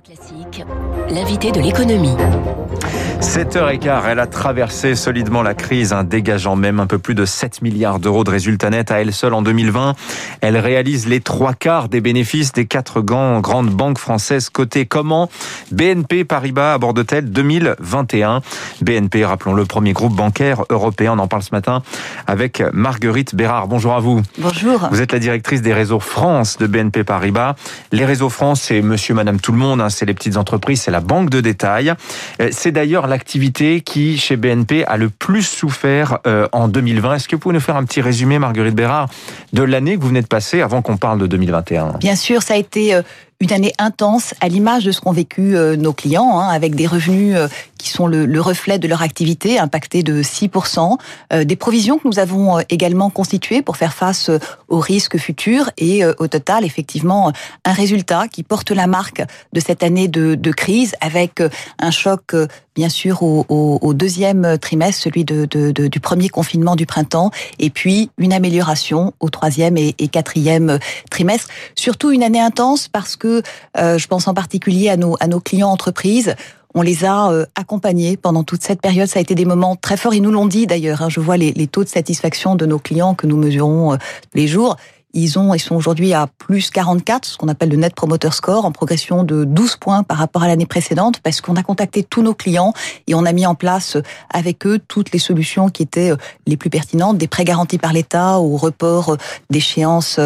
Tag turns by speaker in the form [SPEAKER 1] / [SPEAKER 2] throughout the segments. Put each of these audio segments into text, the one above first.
[SPEAKER 1] Classique, l'invité de l'économie.
[SPEAKER 2] 7h15, elle a traversé solidement la crise, hein, dégageant même un peu plus de 7 milliards d'euros de résultats nets à elle seule en 2020. Elle réalise les trois quarts des bénéfices des quatre grandes banques françaises cotées. Comment BNP Paribas aborde-t-elle 2021 BNP, rappelons le premier groupe bancaire européen. On en parle ce matin avec Marguerite Bérard. Bonjour à vous.
[SPEAKER 3] Bonjour.
[SPEAKER 2] Vous êtes la directrice des réseaux France de BNP Paribas. Les réseaux France, c'est monsieur, madame, tout le monde. Hein, c'est les petites entreprises, c'est la banque de détail. Euh, c'est d'ailleurs l'activité qui, chez BNP, a le plus souffert euh, en 2020. Est-ce que vous pouvez nous faire un petit résumé, Marguerite Bérard, de l'année que vous venez de passer avant qu'on parle de 2021
[SPEAKER 3] Bien sûr, ça a été euh, une année intense à l'image de ce qu'ont vécu nos clients, hein, avec des revenus qui sont le, reflet de leur activité, impactés de 6%, des provisions que nous avons également constituées pour faire face aux risques futurs et au total, effectivement, un résultat qui porte la marque de cette année de, de crise avec un choc bien sûr au, au, deuxième trimestre, celui de, de, du premier confinement du printemps, et puis une amélioration au troisième et quatrième trimestre. Surtout une année intense parce que euh, je pense en particulier à nos, à nos clients entreprises. On les a euh, accompagnés pendant toute cette période. Ça a été des moments très forts. Ils nous l'ont dit d'ailleurs. Hein. Je vois les, taux de satisfaction de nos clients que nous mesurons euh, les jours. Ils ont, ils sont aujourd'hui à plus 44, ce qu'on appelle le Net Promoter Score, en progression de 12 points par rapport à l'année précédente, parce qu'on a contacté tous nos clients et on a mis en place euh, avec eux toutes les solutions qui étaient euh, les plus pertinentes, des prêts garantis par l'État au report euh, d'échéances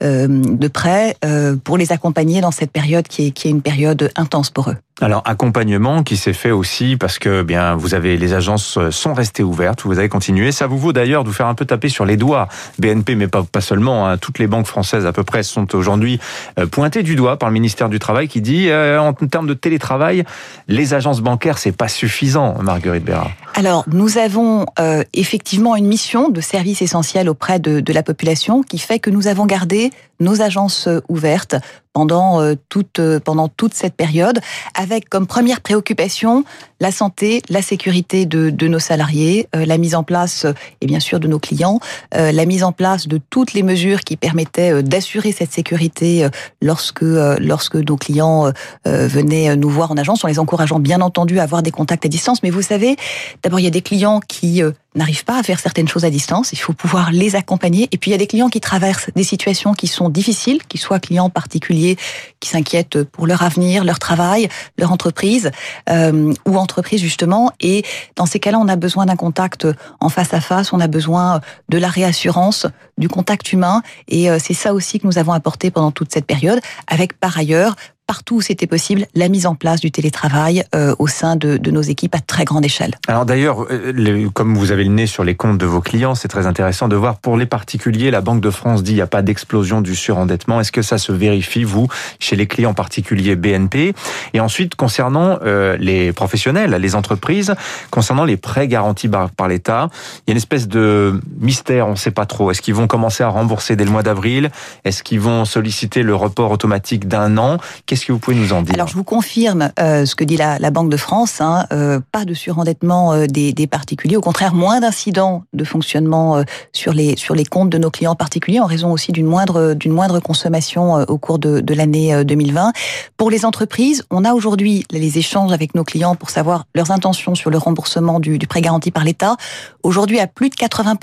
[SPEAKER 3] de prêts pour les accompagner dans cette période qui est, qui est une période intense pour eux.
[SPEAKER 2] Alors accompagnement qui s'est fait aussi parce que bien vous avez les agences sont restées ouvertes, vous avez continué. Ça vous vaut d'ailleurs de vous faire un peu taper sur les doigts. BNP, mais pas, pas seulement. Hein, toutes les banques françaises à peu près sont aujourd'hui euh, pointées du doigt par le ministère du Travail qui dit euh, en termes de télétravail, les agences bancaires c'est pas suffisant. Marguerite Bérard.
[SPEAKER 3] Alors nous avons euh, effectivement une mission de service essentiel auprès de, de la population qui fait que nous avons gardé nos agences ouvertes pendant euh, toute euh, pendant toute cette période, avec comme première préoccupation la santé, la sécurité de, de nos salariés, euh, la mise en place et bien sûr de nos clients, la mise en place de toutes les mesures qui permettaient d'assurer cette sécurité lorsque lorsque nos clients venaient nous voir en agence, en les encourageant bien entendu à avoir des contacts à distance. Mais vous savez, d'abord il y a des clients qui n'arrivent pas à faire certaines choses à distance. Il faut pouvoir les accompagner. Et puis il y a des clients qui traversent des situations qui sont difficiles, qu'ils soient clients particuliers qui s'inquiètent pour leur avenir, leur travail, leur entreprise euh, ou entreprise justement. Et dans ces cas-là, on a besoin d'un contact en face à face. On a besoin de la réassurance, du contact humain. Et euh, c'est ça aussi que nous avons apporté pendant toute cette période, avec par ailleurs partout où c'était possible, la mise en place du télétravail euh, au sein de, de, nos équipes à très grande échelle.
[SPEAKER 2] Alors d'ailleurs, euh, comme vous avez le nez sur les comptes de vos clients, c'est très intéressant de voir pour les particuliers, la Banque de France dit il n'y a pas d'explosion du surendettement. Est-ce que ça se vérifie, vous, chez les clients particuliers BNP Et ensuite, concernant euh, les professionnels, les entreprises, concernant les prêts garantis par, par l'État, il y a une espèce de mystère, on ne sait pas trop. Est-ce qu'ils vont commencer à rembourser dès le mois d'avril? Est-ce qu'ils vont solliciter le report automatique d'un an? Qu'est-ce que vous pouvez nous en dire
[SPEAKER 3] Alors, je vous confirme euh, ce que dit la, la, Banque de France. Hein, euh, pas de surendettement euh, des, des, particuliers. Au contraire, moins d'incidents de fonctionnement euh, sur les sur les comptes de nos clients particuliers en raison aussi d'une moindre d'une moindre consommation euh, au cours de, de l'année 2020. Pour les entreprises, on a aujourd'hui les échanges avec nos clients pour savoir leurs intentions sur le remboursement du, du prêt garanti par l'État. Aujourd'hui, à plus de 80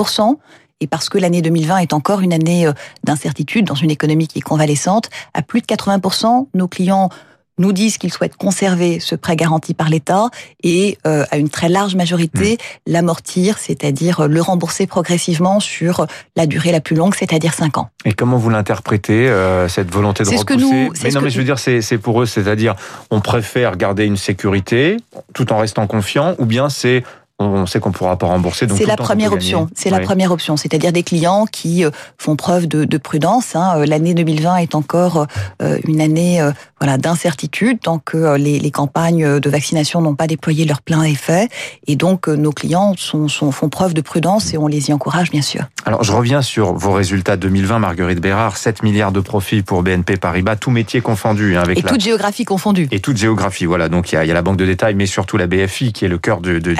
[SPEAKER 3] et parce que l'année 2020 est encore une année euh, d'incertitude dans une économie qui est convalescente, à plus de 80%, nos clients nous disent qu'ils souhaitent conserver ce prêt garanti par l'État et euh, à une très large majorité mmh. l'amortir, c'est-à-dire le rembourser progressivement sur la durée la plus longue, c'est-à-dire 5 ans.
[SPEAKER 2] Et comment vous l'interprétez, euh, cette volonté de repousser
[SPEAKER 3] que nous,
[SPEAKER 2] Mais non, mais je veux dire, c'est pour eux, c'est-à-dire on préfère garder une sécurité tout en restant confiant, ou bien c'est on sait qu'on pourra pas rembourser.
[SPEAKER 3] C'est la première option. C'est la première option, c'est-à-dire des clients qui euh, font preuve de, de prudence. Hein. Euh, l'année 2020 est encore euh, une année voilà d'incertitude tant que les, les, campagnes de vaccination n'ont pas déployé leur plein effet, et donc nos clients sont, sont, font preuve de prudence et on les y encourage bien sûr.
[SPEAKER 2] Alors je reviens sur vos résultats 2020, Marguerite Bérard, 7 milliards de profits pour BNP Paribas, tout métier confondu.
[SPEAKER 3] Hein, avec et toute géographie confondue.
[SPEAKER 2] Et toute géographie, voilà. Donc il y a, il y a la banque de détail, mais surtout la BFI qui est le cœur du, du,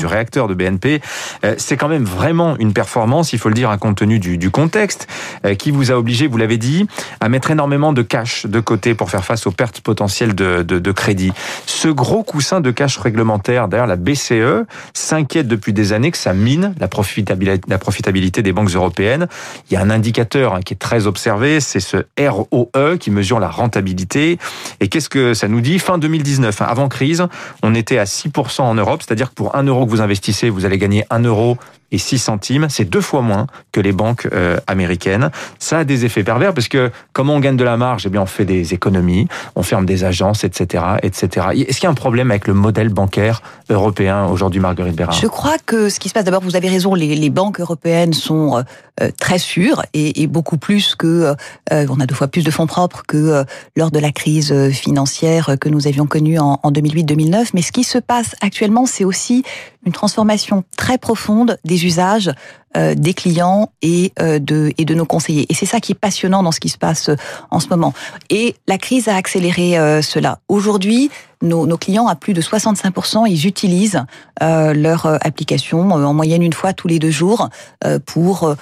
[SPEAKER 2] du réacteur de BNP. Euh, c'est quand même vraiment une performance, il faut le dire, compte tenu du, contexte, euh, qui vous a obligé, vous l'avez dit, à mettre énormément de cash de côté pour faire face aux pertes potentielles de, de, crédit. Ce gros coussin de cash réglementaire, d'ailleurs la BCE s'inquiète depuis des années que ça mine la profitabilité, des banques européennes. Il y a un indicateur hein, qui est très observé, c'est ce ROE qui mesure la rentabilité. Et qu'est-ce que ça nous dit? Fin 2019, hein, avant crise, on était à 6% en Europe, c'est-à-dire que pour un euro vous investissez, vous allez gagner un euro et 6 centimes, c'est deux fois moins que les banques euh, américaines. Ça a des effets pervers parce que comment on gagne de la marge? Eh bien, on fait des économies, on ferme des agences, etc., etc. Est-ce qu'il y a un problème avec le modèle bancaire européen aujourd'hui, Marguerite Bérard?
[SPEAKER 3] Je crois que ce qui se passe, d'abord, vous avez raison, les, banques européennes sont euh, très sûres et, beaucoup plus que euh, on a deux fois plus de fonds propres que euh, lors de la crise financière que nous avions connue en 2008-2009. Mais ce qui se passe actuellement, c'est aussi une transformation très profonde des usages euh, des clients et euh, de et de nos conseillers. Et c'est ça qui est passionnant dans ce qui se passe euh, en ce moment. Et la crise a accéléré cela. Aujourd'hui, nos, nos, clients, à plus de 65%, ils utilisent euh, leur application en moyenne une fois tous les deux jours euh, pour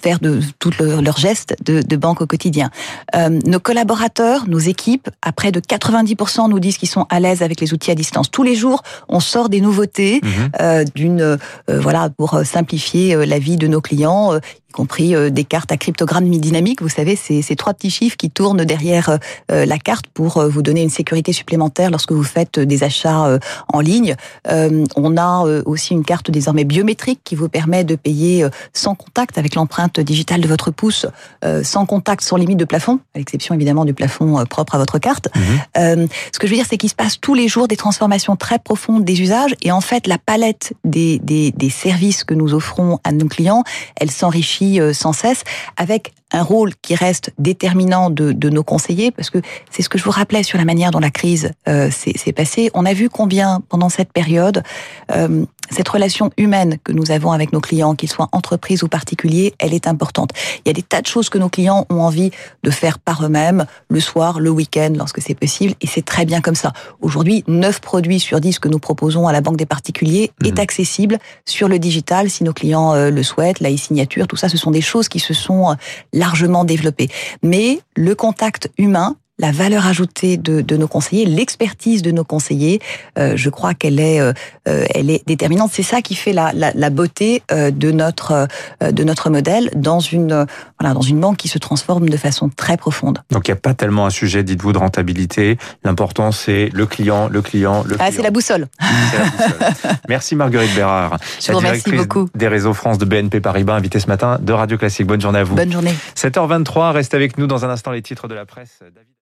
[SPEAKER 3] faire de tous leurs leur gestes de, de, banque au quotidien. Euh, nos collaborateurs, nos équipes, à près de 90% nous disent qu'ils sont à l'aise avec les outils à distance. Tous les jours, on sort des nouveautés mmh. d'une voilà pour simplifier la vie de nos clients, y compris euh, des cartes à cryptogramme dynamique. Vous savez, c'est ces trois petits chiffres qui tournent derrière euh, la carte pour euh, vous donner une sécurité supplémentaire lorsque vous faites des achats en ligne. On a aussi une carte désormais biométrique qui vous permet de payer sans contact avec l'empreinte digitale de votre pouce, sans contact, sans limite de plafond, à l'exception évidemment du plafond propre à votre carte. Mmh. Ce que je veux dire, c'est qu'il se passe tous les jours des transformations très profondes des usages et en fait, la palette des, des, des services que nous offrons à nos clients, elle s'enrichit euh, sans cesse, avec un rôle qui reste déterminant de, nos conseillers, parce que c'est ce que je vous rappelais sur la manière dont la crise euh, s'est passée. On a vu combien, pendant cette période, euh, cette relation humaine que nous avons avec nos clients, qu'ils soient entreprises ou particuliers, elle est importante. Il y a des tas de choses que nos clients ont envie de faire par eux-mêmes, le soir, le week-end, lorsque c'est possible, et c'est très bien comme ça. Aujourd'hui, 9 produits sur 10 que nous proposons à la Banque des particuliers mmh. est accessible sur le digital, si nos clients euh, le souhaitent, la e-signature, tout ça, ce sont des choses qui se sont euh, largement développées. Mais le contact humain, la valeur ajoutée de, de nos conseillers, l'expertise de nos conseillers, euh, je crois qu'elle est, euh, elle est déterminante. C'est ça qui fait la, la, la beauté euh, de notre euh, de notre modèle dans une voilà dans une banque qui se transforme de façon très profonde.
[SPEAKER 2] Donc il n'y a pas tellement un sujet, dites-vous, de rentabilité. L'important c'est le client, le client, le
[SPEAKER 3] ah, c'est la boussole.
[SPEAKER 2] La boussole. Merci Marguerite Bérard,
[SPEAKER 3] je la directrice beaucoup.
[SPEAKER 2] des réseaux France de BNP Paribas, invitée ce matin de Radio Classique. Bonne journée à vous.
[SPEAKER 3] Bonne journée.
[SPEAKER 2] 7h23, reste avec nous dans un instant les titres de la presse. David